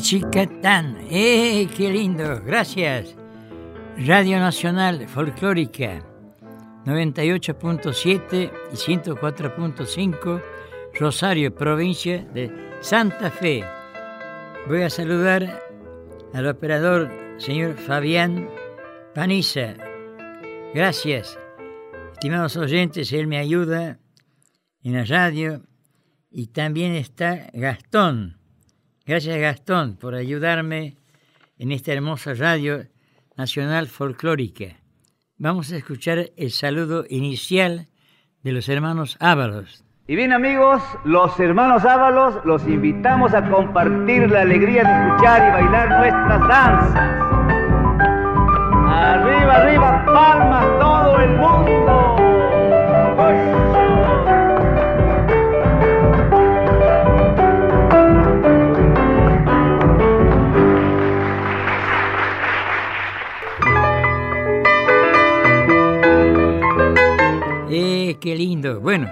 chica tan. ¡Eh, qué lindo! Gracias. Radio Nacional Folclórica 98.7 y 104.5 Rosario, provincia de Santa Fe. Voy a saludar al operador señor Fabián Paniza. Gracias. Estimados oyentes, él me ayuda en la radio y también está Gastón Gracias Gastón por ayudarme en esta hermosa radio nacional folclórica. Vamos a escuchar el saludo inicial de los hermanos Ábalos. Y bien amigos, los hermanos Ábalos los invitamos a compartir la alegría de escuchar y bailar nuestras danzas. Arriba, arriba, palmas todo el mundo. qué lindo. Bueno,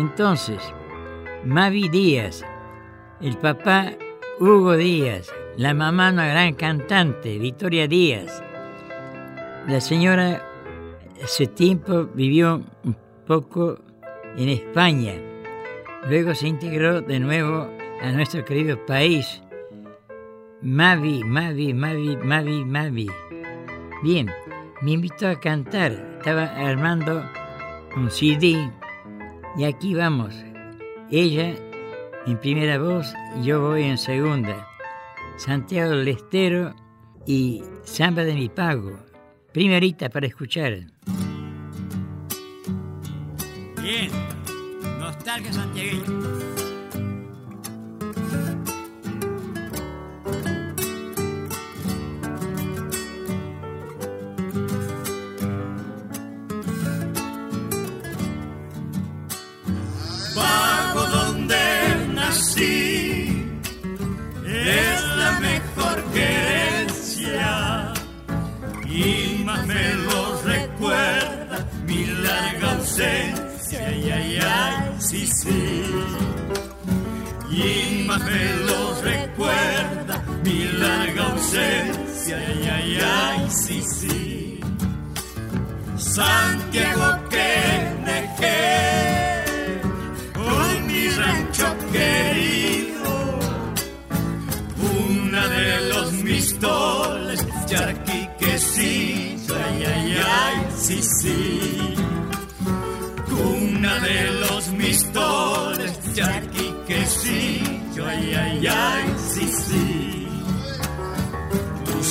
entonces, Mavi Díaz, el papá Hugo Díaz, la mamá una gran cantante, Victoria Díaz. La señora hace tiempo vivió un poco en España. Luego se integró de nuevo a nuestro querido país. Mavi, Mavi, Mavi, Mavi, Mavi. Bien, me invitó a cantar. Estaba armando un CD y aquí vamos. Ella en primera voz, yo voy en segunda. Santiago del Estero y Samba de mi Pago. Primerita para escuchar. Bien, nostalgia santiagueña. Ay, ay, ay, sí, sí. Y más me lo recuerda mi larga ausencia, ay, ay, ay, sí, sí. Santiago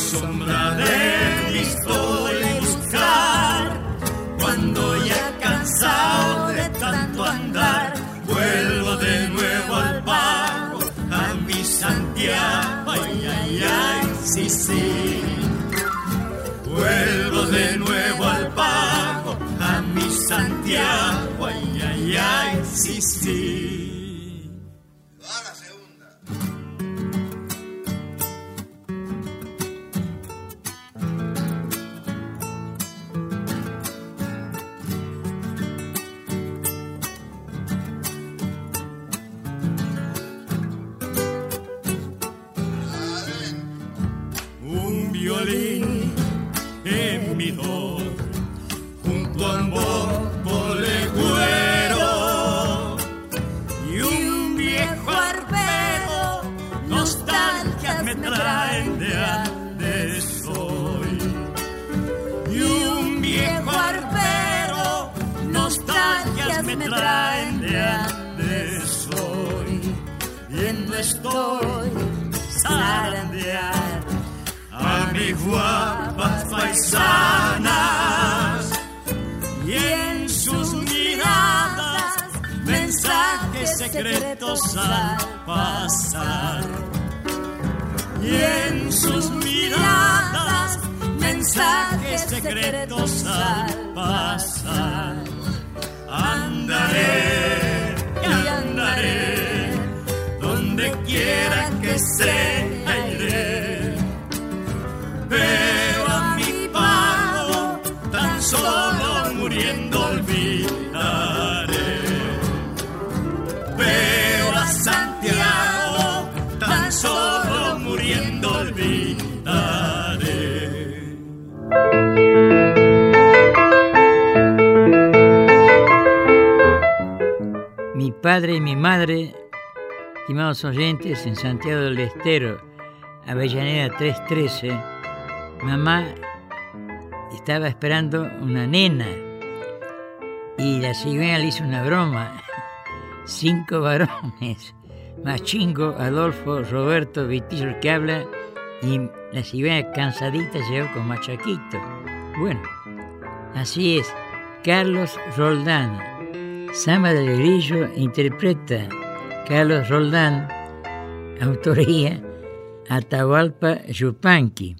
sombra de y buscar, cuando ya cansado de tanto andar, vuelvo de nuevo al pago, a mi Santiago, ay, ay, ay, sí, sí. Vuelvo de nuevo al pago, a mi Santiago ay, ay, sí, sí. Iré. Pero a mi pago tan solo muriendo olvidaré. Pero a Santiago tan solo muriendo olvidaré. Mi padre y mi madre, estimados oyentes, en Santiago del Estero, Avellaneda 313, mamá estaba esperando una nena y la cigüeña le hizo una broma. Cinco varones, Machingo, Adolfo, Roberto, Vitillo el que habla y la cigüeña cansadita llegó con Machaquito. Bueno, así es, Carlos Roldán. Samba del Grillo interpreta Carlos Roldán, autoría Atahualpa Yupanqui.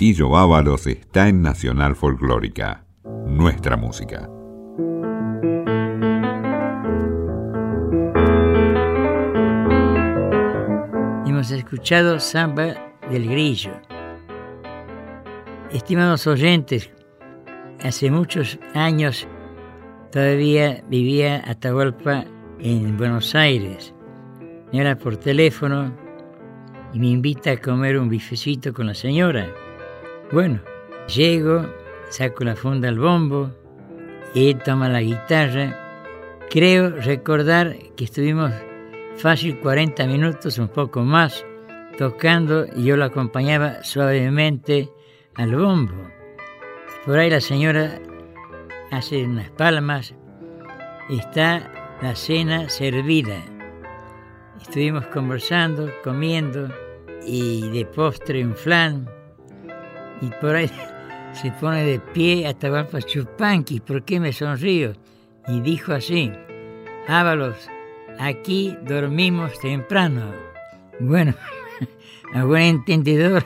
Vitillo Ábalos está en Nacional Folclórica, nuestra música. Hemos escuchado Samba del Grillo. Estimados oyentes, hace muchos años todavía vivía Atahualpa en Buenos Aires. Me habla por teléfono y me invita a comer un bifecito con la señora. Bueno, llego, saco la funda al bombo, él toma la guitarra. Creo recordar que estuvimos fácil 40 minutos, un poco más, tocando y yo lo acompañaba suavemente al bombo. Por ahí la señora hace unas palmas, está la cena servida. Estuvimos conversando, comiendo y de postre un flan. Y por ahí se pone de pie Atahualpa Chupanqui. ¿Por qué me sonrío? Y dijo así, Ábalos, aquí dormimos temprano. Bueno, a buen entendedor,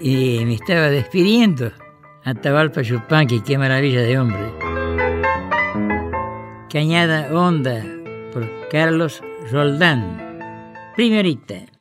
y me estaba despidiendo. Atahualpa Chupanqui, qué maravilla de hombre. Cañada Honda por Carlos Roldán. Primerita.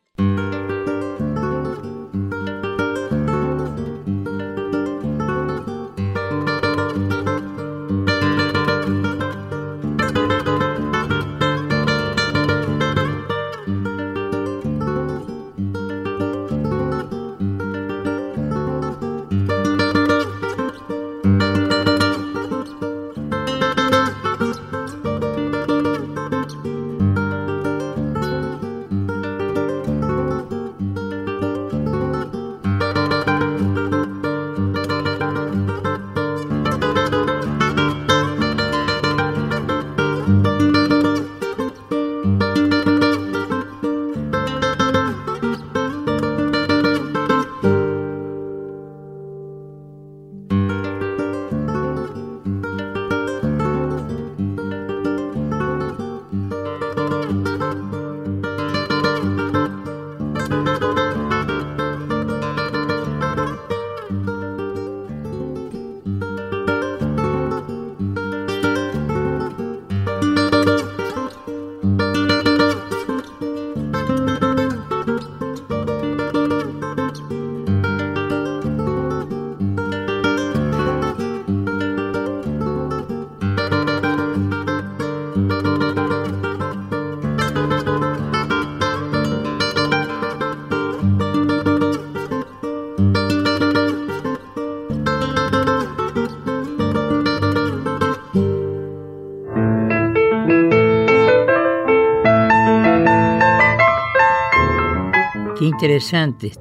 Interesante.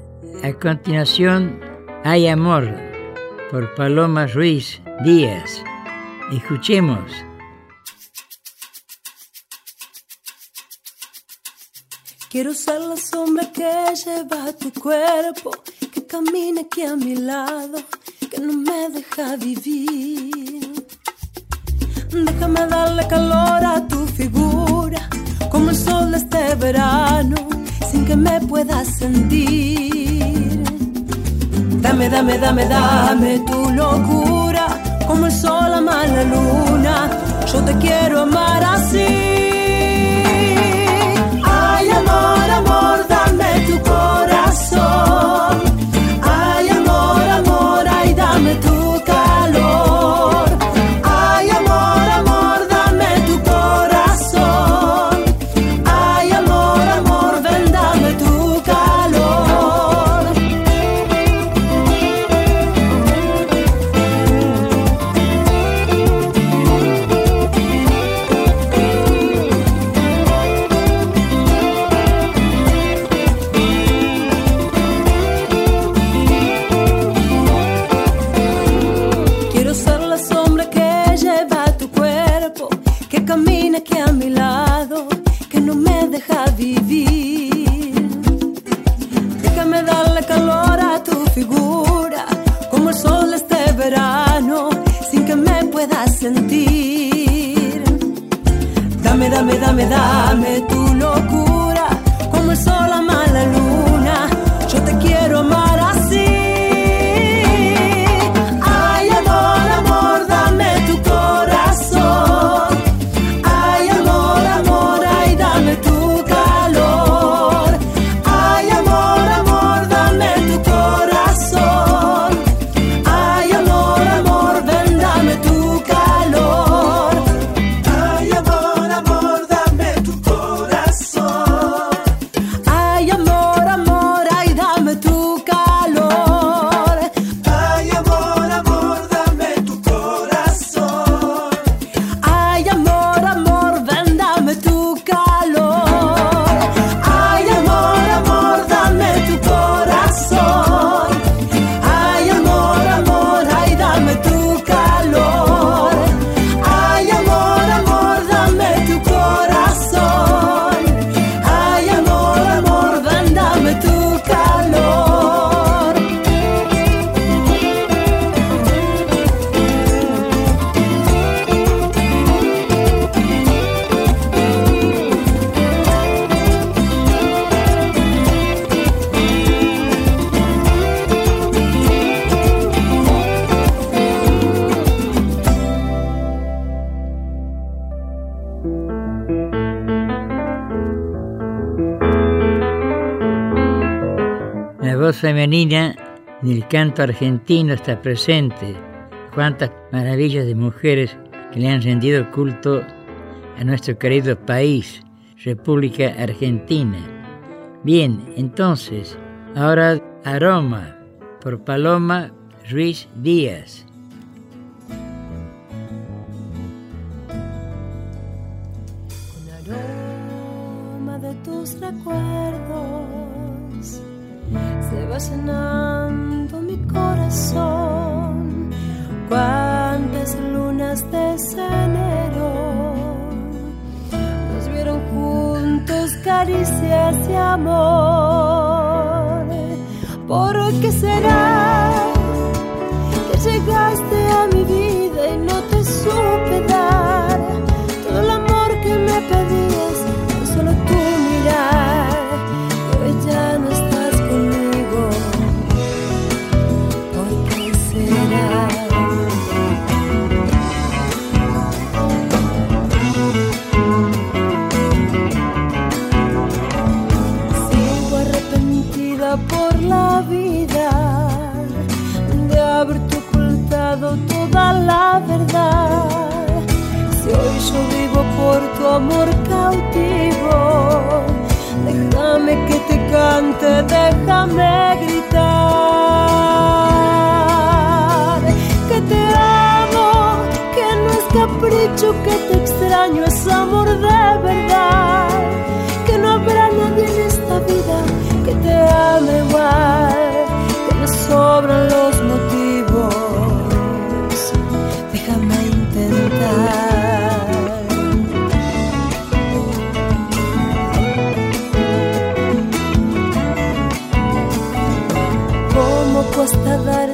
A continuación, Hay Amor por Paloma Ruiz Díaz. Escuchemos. Quiero ser la sombra que lleva tu cuerpo, que camina aquí a mi lado, que no me deja vivir. Déjame darle calor a tu figura, como el sol de este verano sin que me puedas sentir. Dame, dame, dame, dame tu locura, como el sol ama la luna. Yo te quiero amar así. Ay, amor, amor, dame tu corazón. Femenina en el canto argentino está presente. Cuántas maravillas de mujeres que le han rendido culto a nuestro querido país, República Argentina. Bien, entonces, ahora Aroma por Paloma Ruiz Díaz. Con aroma de tus recuerdos se va llenando mi corazón. Cuántas lunas de enero nos vieron juntos caricias y amor. ¿Por qué será que llegaste a mi vida y no te supe dar todo el amor que me pedías con solo tu mirar? Hoy ya no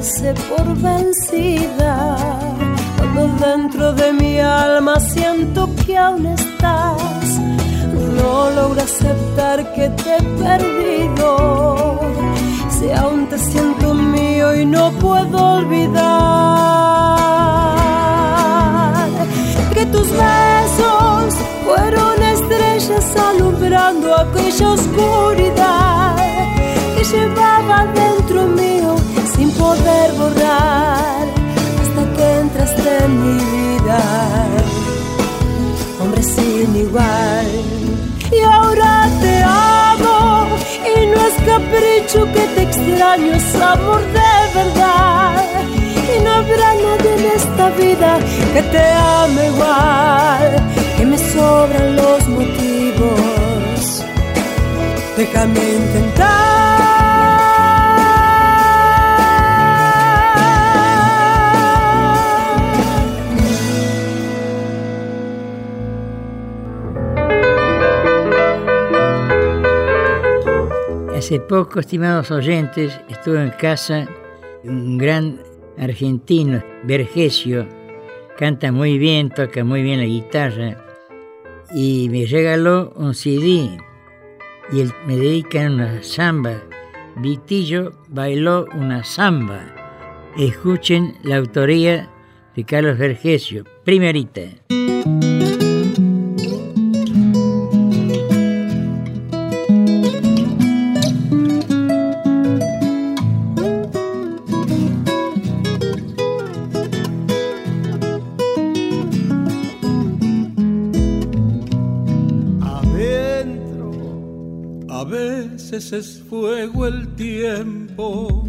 darse por vencida cuando dentro de mi alma siento que aún estás. No logro aceptar que te he perdido. Si aún te siento mío y no puedo olvidar que tus besos fueron estrellas alumbrando aquella oscuridad poder borrar hasta que entraste en mi vida, hombre sin igual. Y ahora te amo y no es capricho que te extraño, es amor de verdad. Y no habrá nadie en esta vida que te ame igual, que me sobran los motivos. Déjame intentar. Hace poco, estimados oyentes, estuve en casa un gran argentino, Vergesio, canta muy bien, toca muy bien la guitarra, y me regaló un CD, y él me dedica una samba. Vitillo bailó una samba. Escuchen la autoría de Carlos Vergesio, primerita. Es fuego el tiempo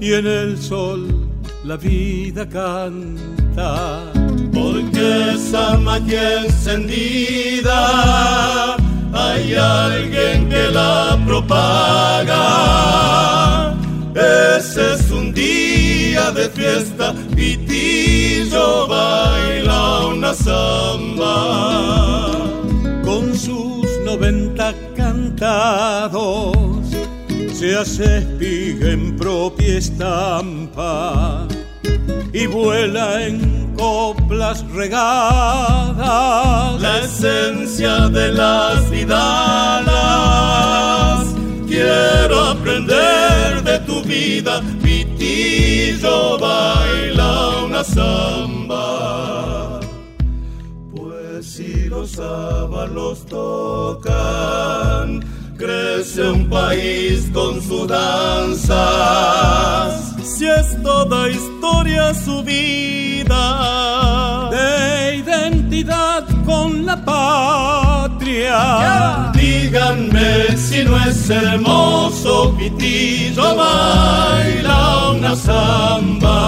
y en el sol la vida canta. Porque esa magia encendida hay alguien que la propaga. Ese es un día de fiesta, Pitillo baila una samba. Con sus 90 se hace espiga en propia estampa y vuela en coplas regadas. La esencia de las vidalas. Quiero aprender de tu vida, Pitillo baila una samba. Si los sábalos tocan, crece un país con su danza. Si es toda historia su vida de identidad con la patria. Díganme si no es hermoso, Pitillo baila una samba.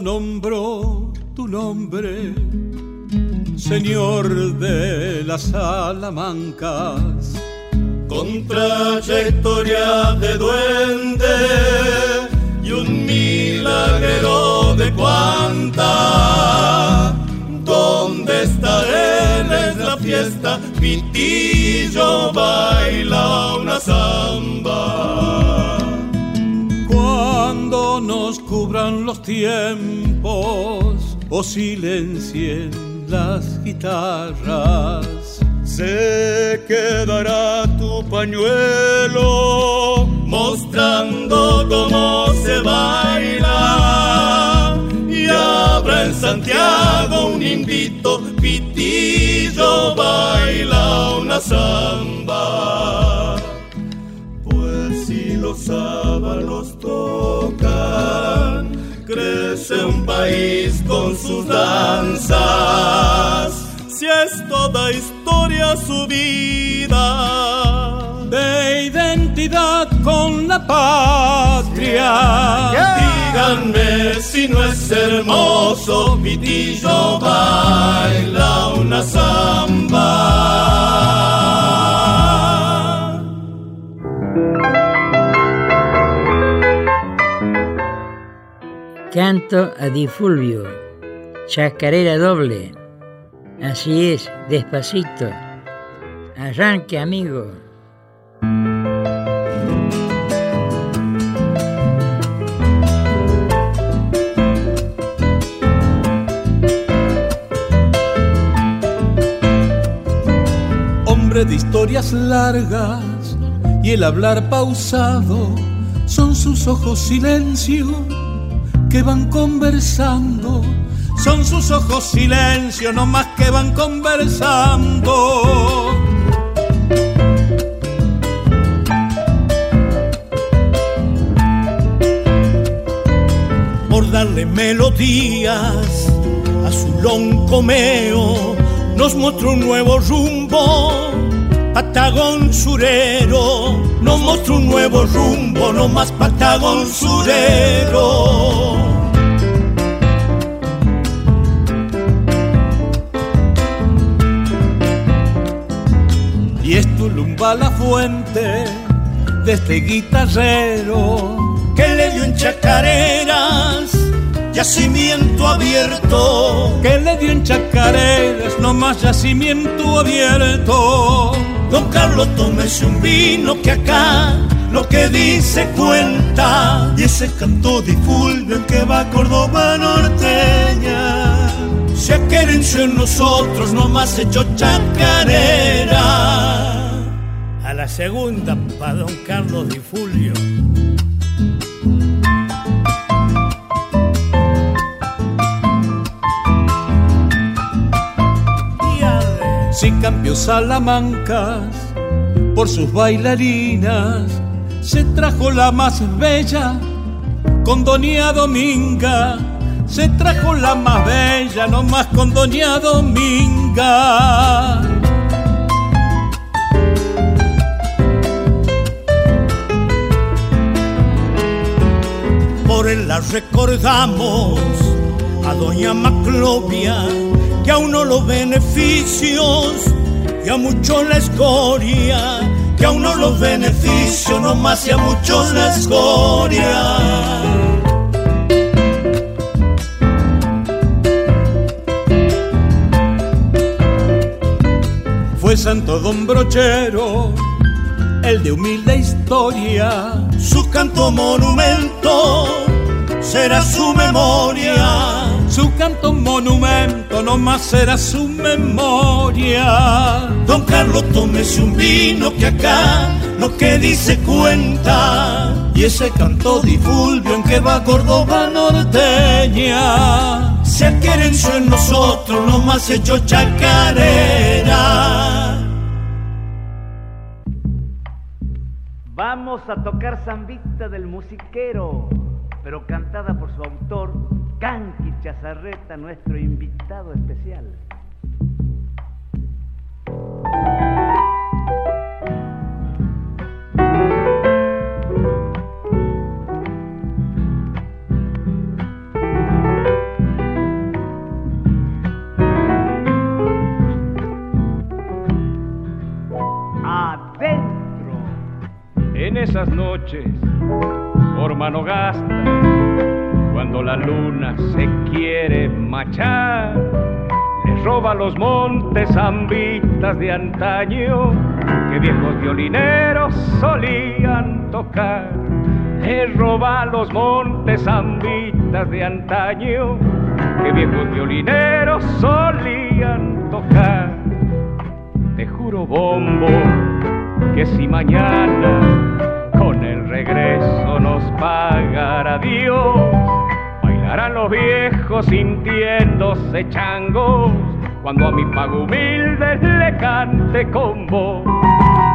Nombró tu nombre, Señor de las Salamancas. Con trayectoria de duende y un milagro de cuanta. ¿Dónde estaré en la fiesta? Pitillo baila una samba cubran los tiempos o silencien las guitarras. Se quedará tu pañuelo mostrando cómo se baila. Y habrá en Santiago un invito, pitillo baila una samba. Los sábalos crece un país con sus danzas. Si es toda historia su vida de identidad con la patria. Díganme si no es hermoso, Pitillo baila una samba. Canto a Di Fulvio, chacarera doble. Así es, despacito. Arranque, amigo. Hombre de historias largas y el hablar pausado son sus ojos silencio que van conversando. Son sus ojos silencio, no más que van conversando. Por darle melodías a su loncomeo, nos mostró un nuevo rumbo. Patagón surero, nos mostró un nuevo rumbo, no más Patagón surero. Tulumba la fuente de este guitarrero que le dio en chacareras yacimiento abierto. Que le dio en chacareras no más yacimiento abierto. Don Carlos tómese un vino que acá lo que dice cuenta. Y ese canto de en que va Córdoba norteña. Se querenció en nosotros, nomás hecho chacarera. A la segunda, para don Carlos Di Fulvio. Si cambió Salamancas por sus bailarinas, se trajo la más bella con Doña Dominga se trajo la más bella, no más con doña Dominga. Recordamos a doña Maclovia, que a uno los beneficios y a muchos la escoria, que a uno los beneficios, no más y a muchos la escoria. fue Santo Don Brochero, el de humilde historia, su canto monumento será su memoria. Su canto monumento no más será su memoria. Don Carlos, tómese un vino que acá lo que dice cuenta. Y ese canto difulvio en que va Córdoba norteña. Se adquierenció en nosotros, no más hecho chacarera. Vamos a tocar Zambita del musiquero, pero cantada por su autor, Canqui Chazarreta, nuestro invitado especial. en esas noches por mano gasta, la luna se quiere machar, le roba los montes zambitas de antaño que viejos violineros solían tocar. Le roba los montes zambitas de antaño que viejos violineros solían tocar. Te juro, bombo, que si mañana con el regreso nos pagará Dios, bailarán los viejos sintiéndose changos cuando a mi pago humilde le cante con voz.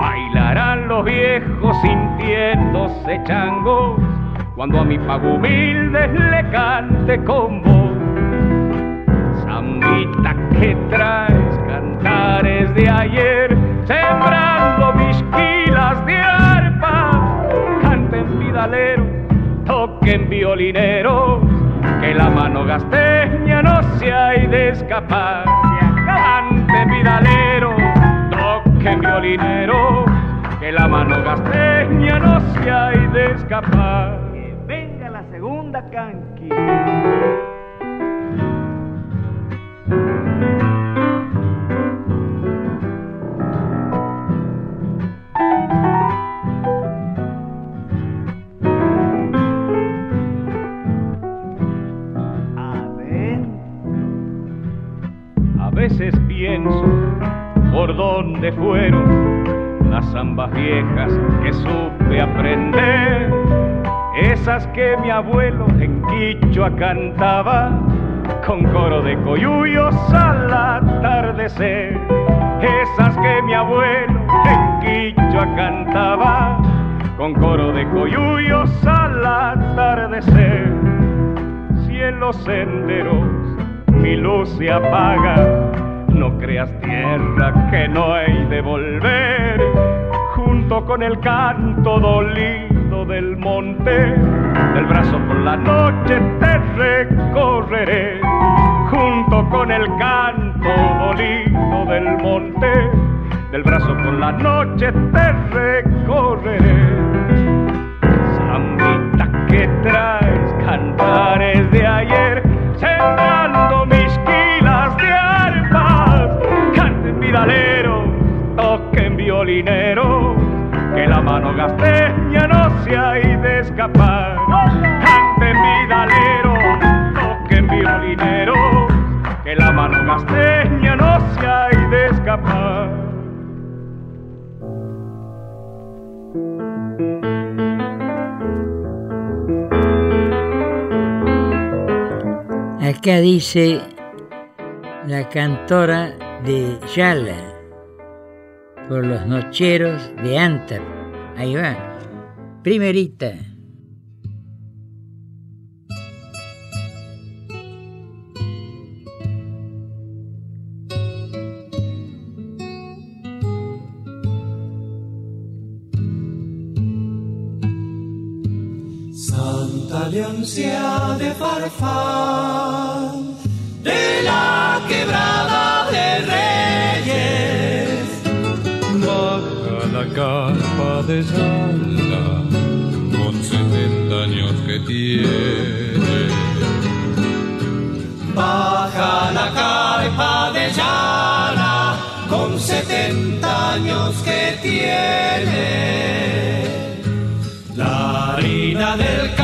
Bailarán los viejos sintiéndose changos cuando a mi pago humilde le cante con voz. Zambita que traes cantares de ayer, sembrando mis kilas de arpa. Canten vidaleros, toquen violineros, que la mano gasteña no se hay de escapar. Canten vidaleros, toquen violineros, que la mano gasteña no se hay de escapar. Que venga la segunda canqui. Por dónde fueron las zambas viejas que supe aprender, esas que mi abuelo en Quichua cantaba con coro de coyuyos al atardecer, esas que mi abuelo en Quichua cantaba con coro de coyuyos al atardecer, si en los senderos mi luz se apaga. No creas tierra que no hay de volver, junto con el canto dolido del monte, del brazo por la noche te recorreré, junto con el canto dolido del monte, del brazo por la noche te recorreré. Zambita que traes cantares de ayer, Canten vidaleros, toquen violineros, que la mano gasteña no se hay de escapar. Canten vidaleros, toquen violineros, que la mano gasteña no se hay de escapar. Acá dice la cantora de Yala por los nocheros de Antar. Ahí va. Primerita. Santa Leoncia de Farfán, de Yala, con 70 años que tiene. Baja la carpa de Yala, con 70 años que tiene. La harina del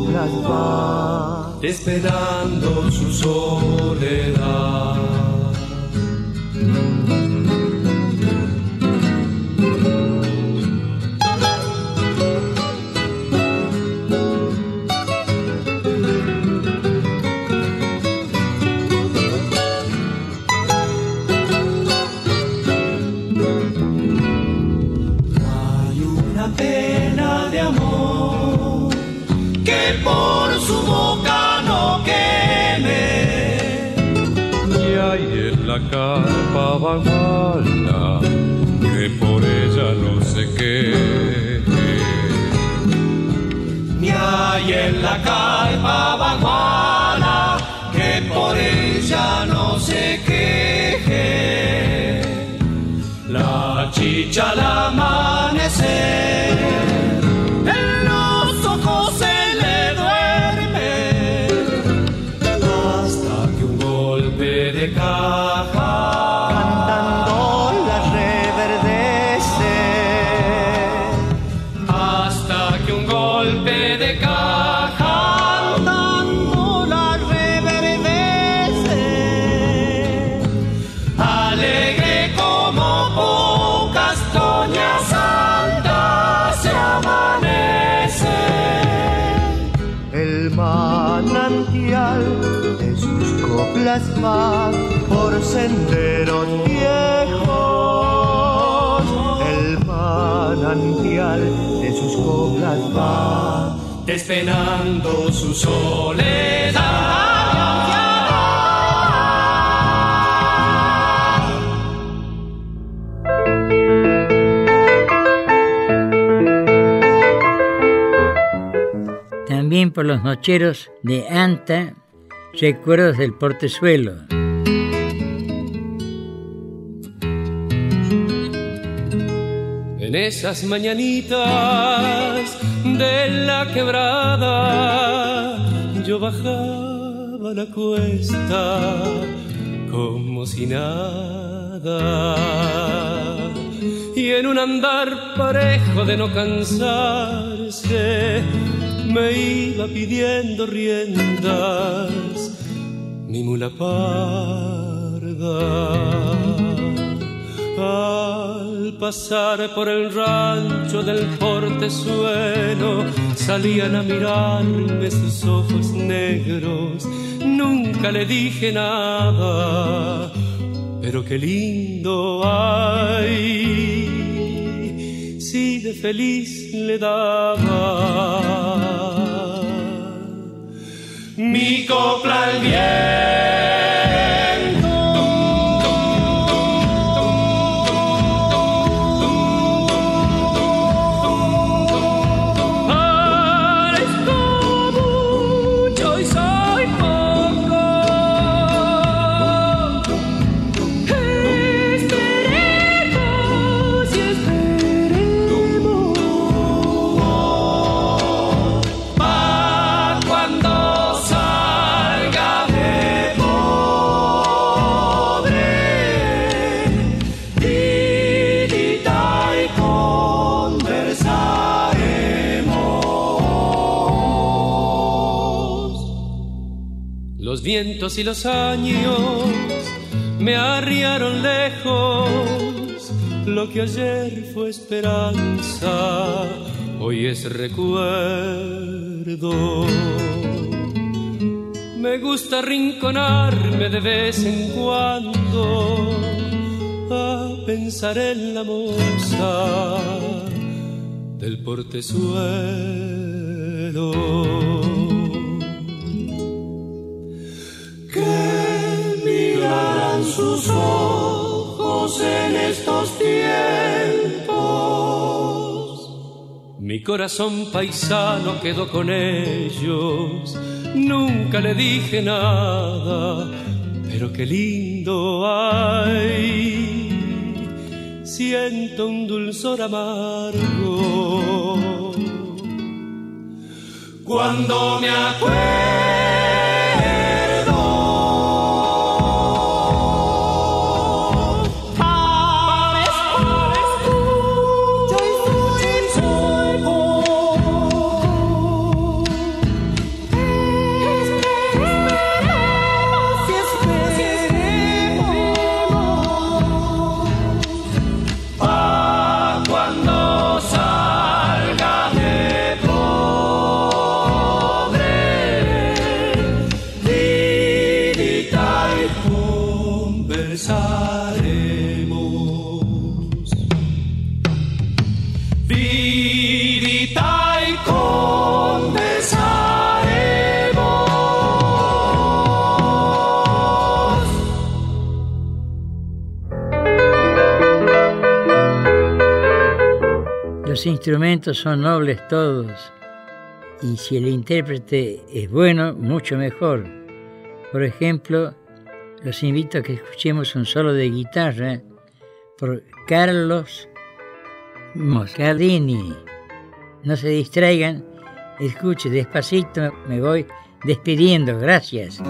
de sus coplas va esperando su soledad. Que por ella no sé qué. Ni hay en la carpa baguala, que por ella no sé qué. La chicha al amanecer despenando su soledad. También por los nocheros de Anta Recuerdos del portezuelo. En esas mañanitas de la quebrada, yo bajaba la cuesta como si nada. Y en un andar parejo de no cansarse, me iba pidiendo riendas mi mula parda. Al pasar por el rancho del portezuelo, salían a mirarme sus ojos negros. Nunca le dije nada, pero qué lindo ay, si de feliz le daba mi copla al bien. Vientos y los años me arriaron lejos. Lo que ayer fue esperanza, hoy es recuerdo. Me gusta rinconarme de vez en cuando a pensar en la moza del portezuelo. Sus ojos en estos tiempos. Mi corazón paisano quedó con ellos, nunca le dije nada, pero qué lindo hay. Siento un dulzor amargo. Cuando me acuerdo instrumentos son nobles todos y si el intérprete es bueno, mucho mejor. Por ejemplo, los invito a que escuchemos un solo de guitarra por Carlos Moscardini. No se distraigan, escuche despacito, me voy despidiendo. Gracias.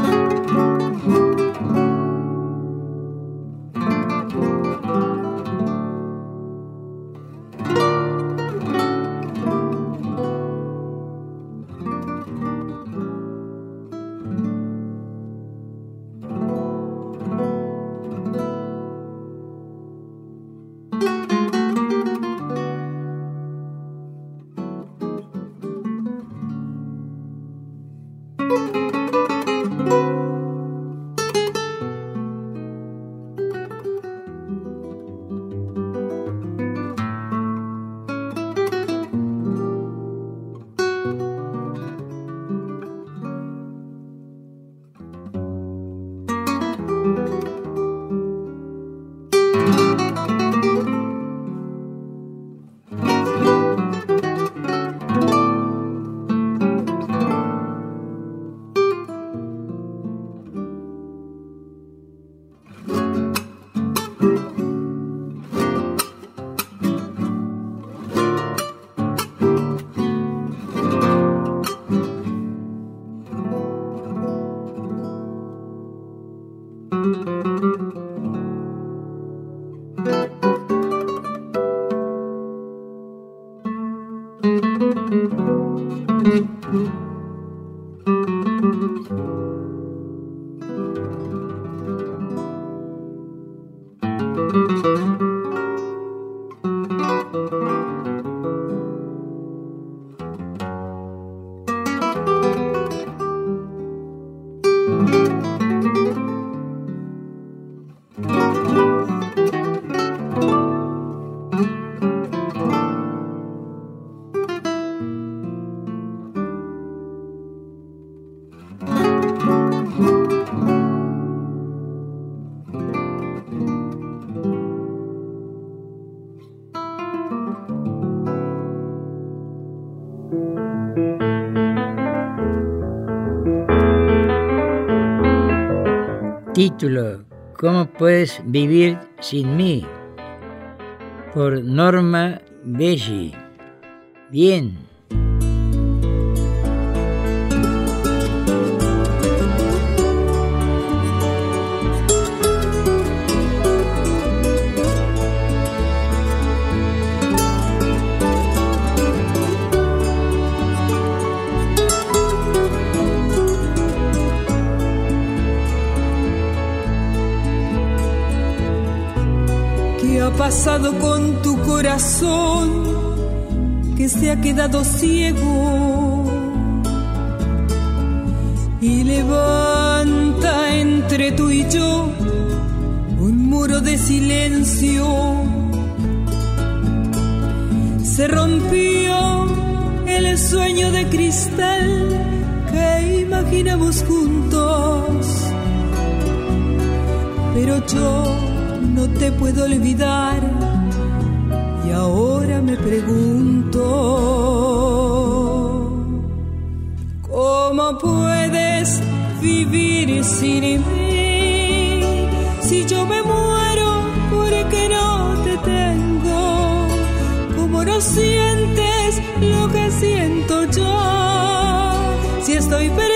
Título, ¿Cómo puedes vivir sin mí? Por Norma Belli. Bien. Pasado con tu corazón que se ha quedado ciego? Y levanta entre tú y yo un muro de silencio. Se rompió el sueño de cristal que imaginamos juntos. Pero yo no te puedo olvidar. Y ahora me pregunto cómo puedes vivir sin mí si yo me muero porque no te tengo cómo no sientes lo que siento yo si estoy perdida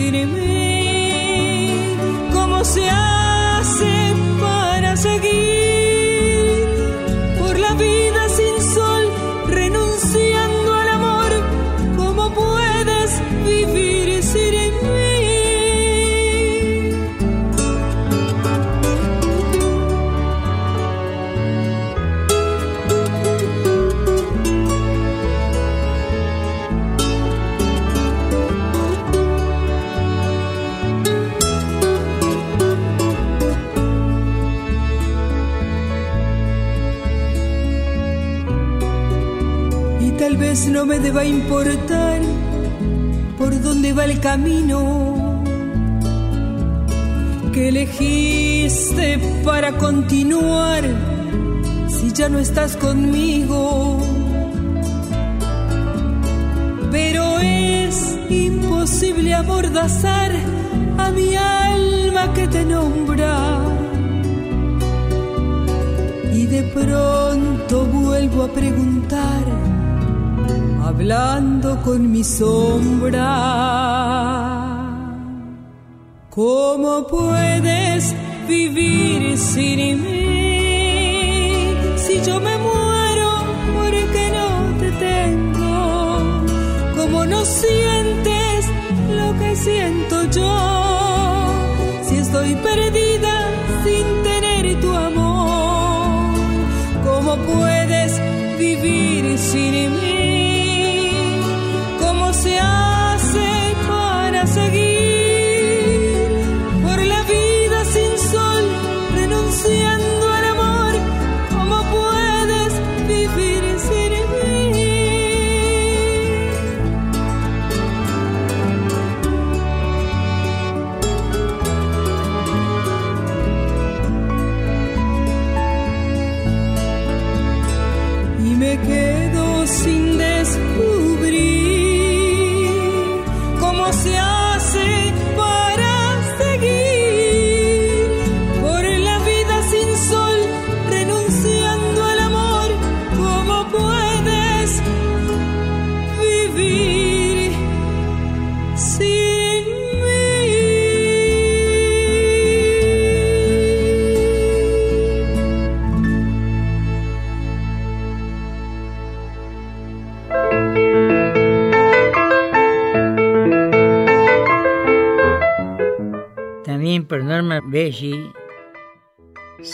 sin mí cómo se hace me deba importar por dónde va el camino que elegiste para continuar si ya no estás conmigo. Pero es imposible amordazar a mi alma que te nombra. Y de pronto vuelvo a preguntar hablando con mi sombra. ¿Cómo puedes vivir sin mí? Si yo me muero porque no te tengo, ¿cómo no sientes lo que siento yo? Si estoy perdida sin tener tu amor, ¿cómo puedes vivir sin mí?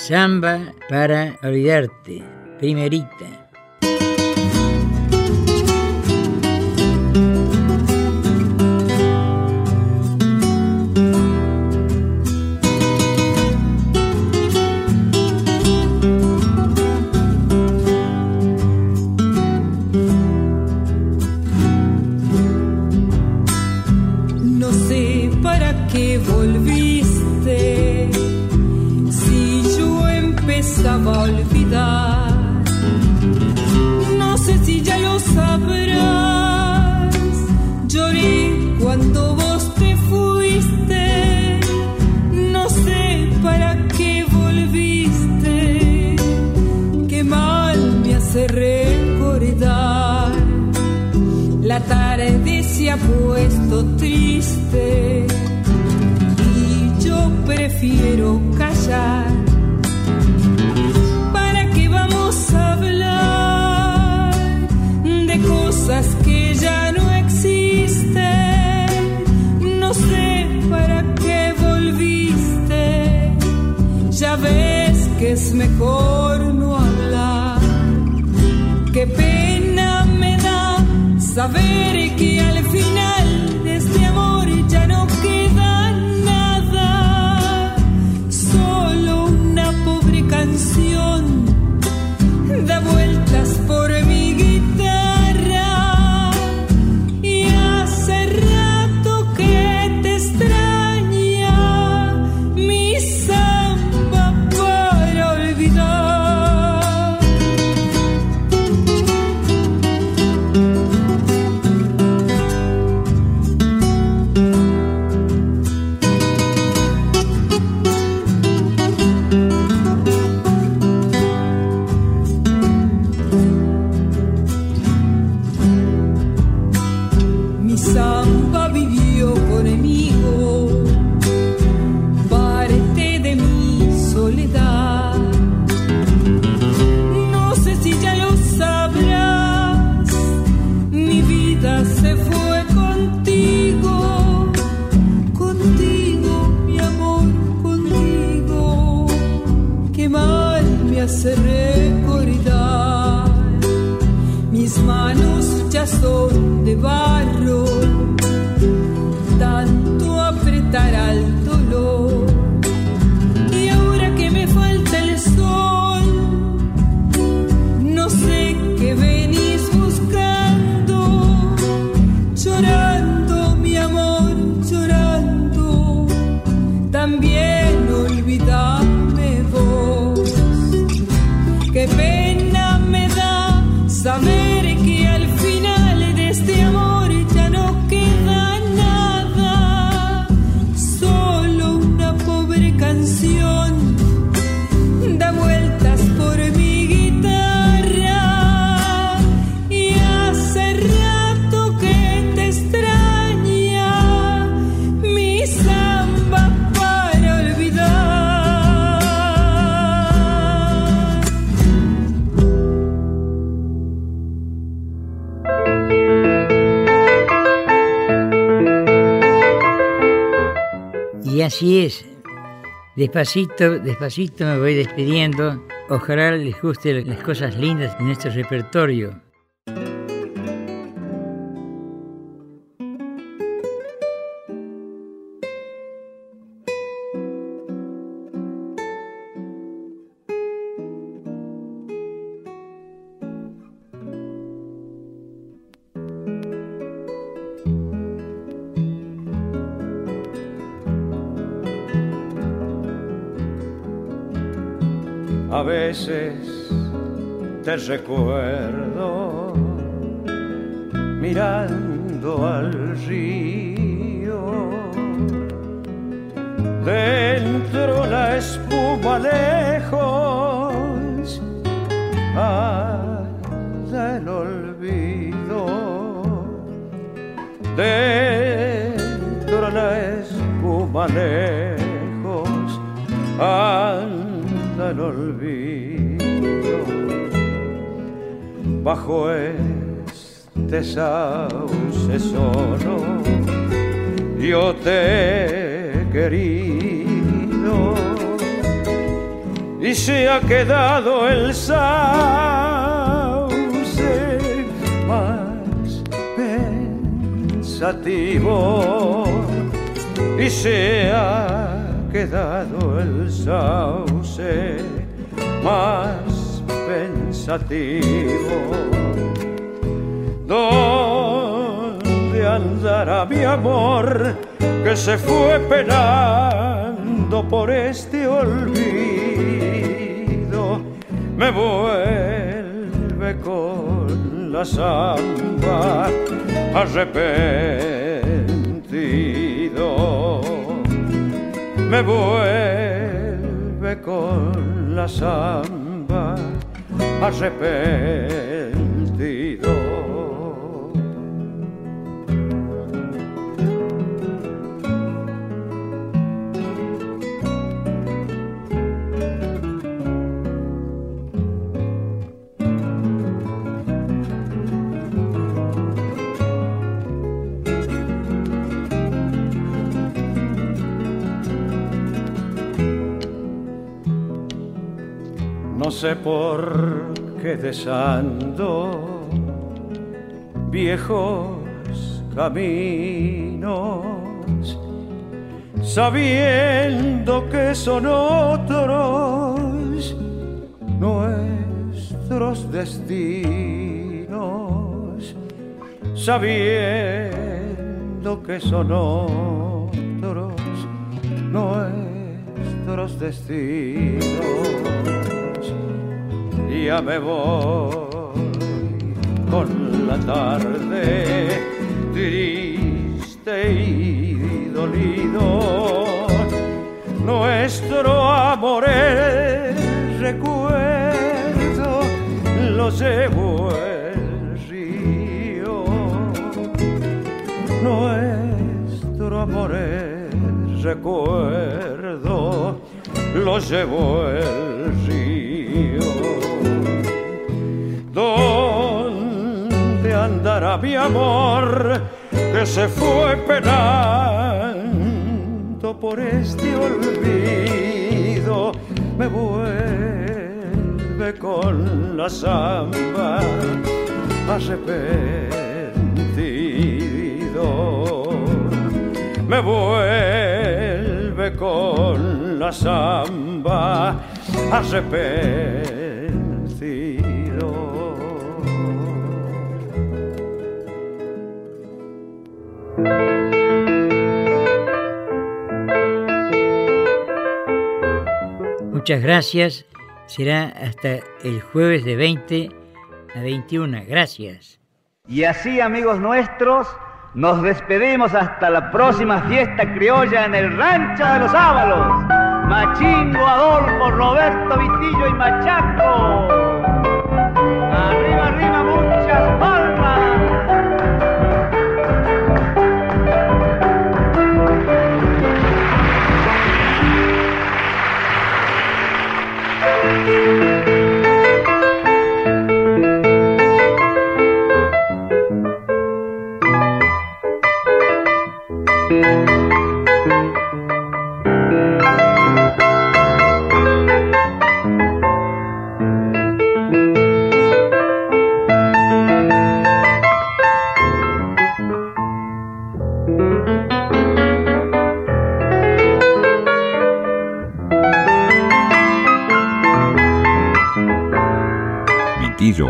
Samba para olvidarte, primerita. No sé si ya lo sabrás. Lloré cuando vos te fuiste. No sé para qué volviste. Qué mal me hace recordar. La tarde se ha puesto triste saber que al final Mis manos ya son de barro, tanto apretar al así es. Despacito, despacito me voy despidiendo. Ojalá les guste las cosas lindas de nuestro repertorio. A veces te recuerdo mirando al río. Dentro la espuma lejos anda olvido. Dentro la espuma lejos anda el olvido. Bajo este sauce solo yo te he querido y se ha quedado el sauce más pensativo y se ha quedado el sauce más pensativo. ¿Dónde andará mi amor que se fue penando por este olvido? Me vuelve con la samba arrepentido. Me vuelve la samba arrepentido. Sé por qué desando viejos caminos, sabiendo que son otros nuestros destinos, sabiendo que son otros nuestros destinos ya me voy con la tarde triste y dolido. Nuestro amor es recuerdo, lo llevo el río. Nuestro amor es recuerdo, lo llevo el ¿Dónde andará mi amor que se fue penando por este olvido? Me vuelve con la samba arrepentido. Me vuelve con la samba arrepentido. Muchas gracias. Será hasta el jueves de 20 a 21. Gracias. Y así, amigos nuestros, nos despedimos hasta la próxima fiesta criolla en el Rancho de los Ábalos. Machingo, Adolfo, Roberto, Vitillo y Machaco.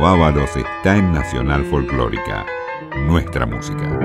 Ábalos está en Nacional Folclórica, nuestra música.